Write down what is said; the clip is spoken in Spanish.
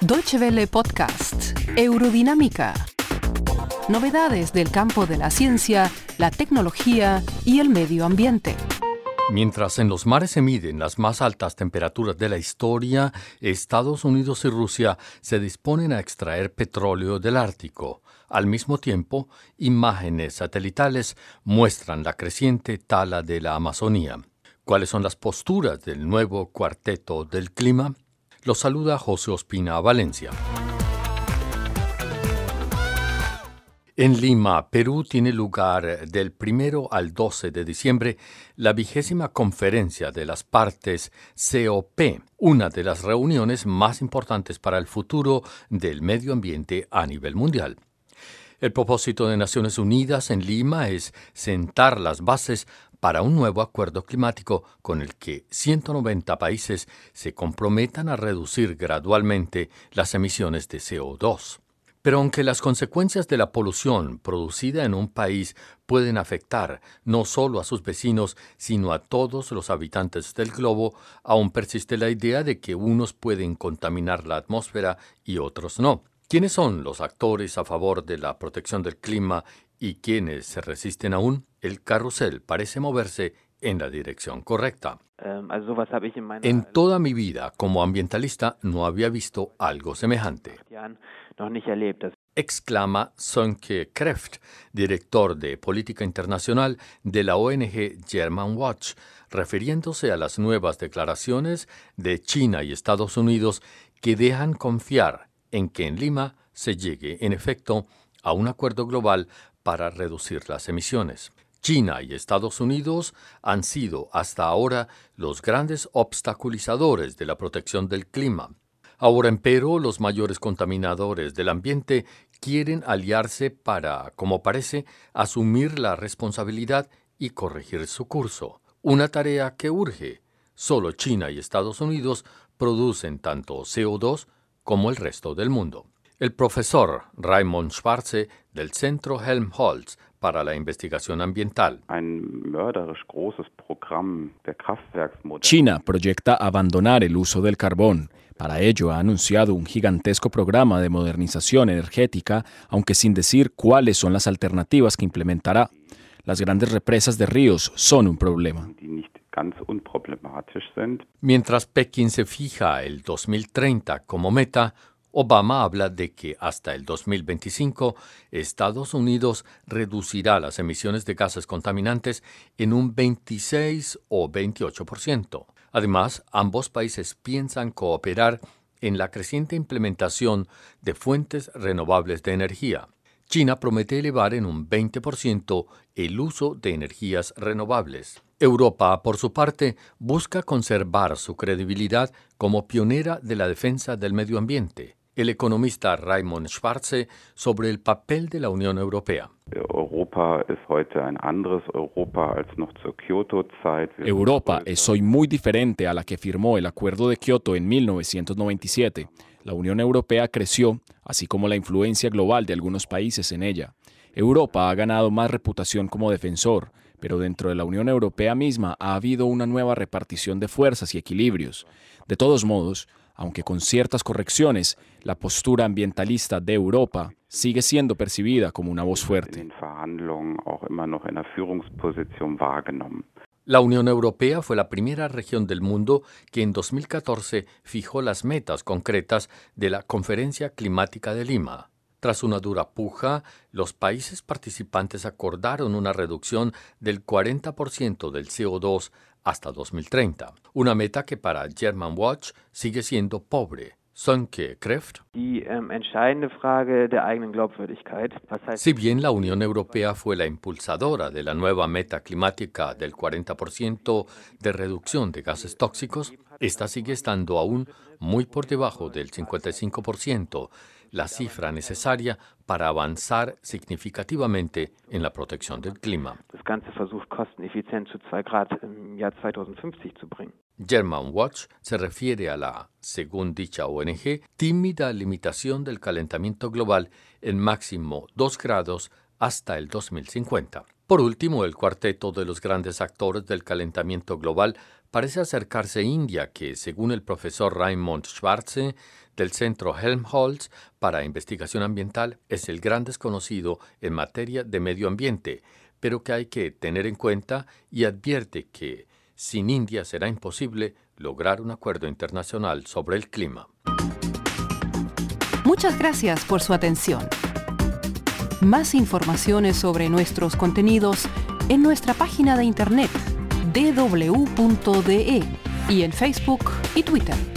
Deutsche Welle Podcast, Eurodinámica. Novedades del campo de la ciencia, la tecnología y el medio ambiente. Mientras en los mares se miden las más altas temperaturas de la historia, Estados Unidos y Rusia se disponen a extraer petróleo del Ártico. Al mismo tiempo, imágenes satelitales muestran la creciente tala de la Amazonía. ¿Cuáles son las posturas del nuevo cuarteto del clima? Los saluda José Ospina Valencia. En Lima, Perú, tiene lugar del primero al 12 de diciembre la vigésima conferencia de las partes COP, una de las reuniones más importantes para el futuro del medio ambiente a nivel mundial. El propósito de Naciones Unidas en Lima es sentar las bases para un nuevo acuerdo climático con el que 190 países se comprometan a reducir gradualmente las emisiones de CO2. Pero aunque las consecuencias de la polución producida en un país pueden afectar no solo a sus vecinos, sino a todos los habitantes del globo, aún persiste la idea de que unos pueden contaminar la atmósfera y otros no. ¿Quiénes son los actores a favor de la protección del clima y quiénes se resisten aún? El carrusel parece moverse en la dirección correcta. Ähm, En toda mi vida como ambientalista no había visto algo semejante. Exclama Sönke Kreft, director de política internacional de la ONG German Watch, refiriéndose a las nuevas declaraciones de China y Estados Unidos que dejan confiar en que en Lima se llegue, en efecto, a un acuerdo global para reducir las emisiones. China y Estados Unidos han sido hasta ahora los grandes obstaculizadores de la protección del clima. Ahora, empero, los mayores contaminadores del ambiente quieren aliarse para, como parece, asumir la responsabilidad y corregir su curso. Una tarea que urge. Solo China y Estados Unidos producen tanto CO2 como el resto del mundo. El profesor Raymond Schwarze del Centro Helmholtz para la investigación ambiental. China proyecta abandonar el uso del carbón. Para ello ha anunciado un gigantesco programa de modernización energética, aunque sin decir cuáles son las alternativas que implementará. Las grandes represas de ríos son un problema. Mientras Pekín se fija el 2030 como meta, Obama habla de que hasta el 2025 Estados Unidos reducirá las emisiones de gases contaminantes en un 26 o 28%. Además, ambos países piensan cooperar en la creciente implementación de fuentes renovables de energía. China promete elevar en un 20% el uso de energías renovables. Europa, por su parte, busca conservar su credibilidad como pionera de la defensa del medio ambiente el economista Raymond Schwarze sobre el papel de la Unión Europea. Europa es hoy muy diferente a la que firmó el Acuerdo de Kioto en 1997. La Unión Europea creció, así como la influencia global de algunos países en ella. Europa ha ganado más reputación como defensor, pero dentro de la Unión Europea misma ha habido una nueva repartición de fuerzas y equilibrios. De todos modos, aunque con ciertas correcciones, la postura ambientalista de Europa sigue siendo percibida como una voz fuerte. La Unión Europea fue la primera región del mundo que en 2014 fijó las metas concretas de la Conferencia Climática de Lima. Tras una dura puja, los países participantes acordaron una reducción del 40% del CO2 hasta 2030, una meta que para German Watch sigue siendo pobre. Sönke Kreft. Ähm, si bien la Unión Europea fue la impulsadora de la nueva meta climática del 40% de reducción de gases tóxicos, esta sigue estando aún muy por debajo del 55%, la cifra necesaria para avanzar significativamente en la protección del clima. German Watch se refiere a la, según dicha ONG, tímida limitación del calentamiento global en máximo 2 grados hasta el 2050. Por último, el cuarteto de los grandes actores del calentamiento global parece acercarse a India, que, según el profesor Raymond Schwarze del Centro Helmholtz para Investigación Ambiental, es el gran desconocido en materia de medio ambiente, pero que hay que tener en cuenta y advierte que sin India será imposible lograr un acuerdo internacional sobre el clima. Muchas gracias por su atención. Más informaciones sobre nuestros contenidos en nuestra página de internet www.de y en Facebook y Twitter.